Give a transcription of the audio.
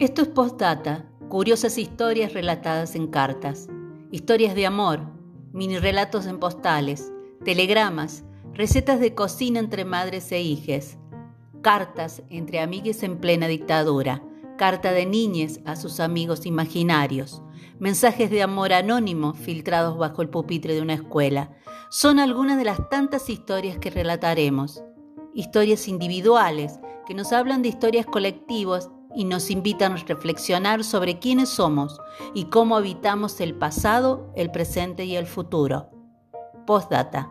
Esto es Postdata, curiosas historias relatadas en cartas, historias de amor, mini relatos en postales, telegramas, recetas de cocina entre madres e hijes, cartas entre amigues en plena dictadura, carta de niñes a sus amigos imaginarios, mensajes de amor anónimo filtrados bajo el pupitre de una escuela. Son algunas de las tantas historias que relataremos, historias individuales que nos hablan de historias colectivas y nos invitan a reflexionar sobre quiénes somos y cómo habitamos el pasado, el presente y el futuro. Postdata.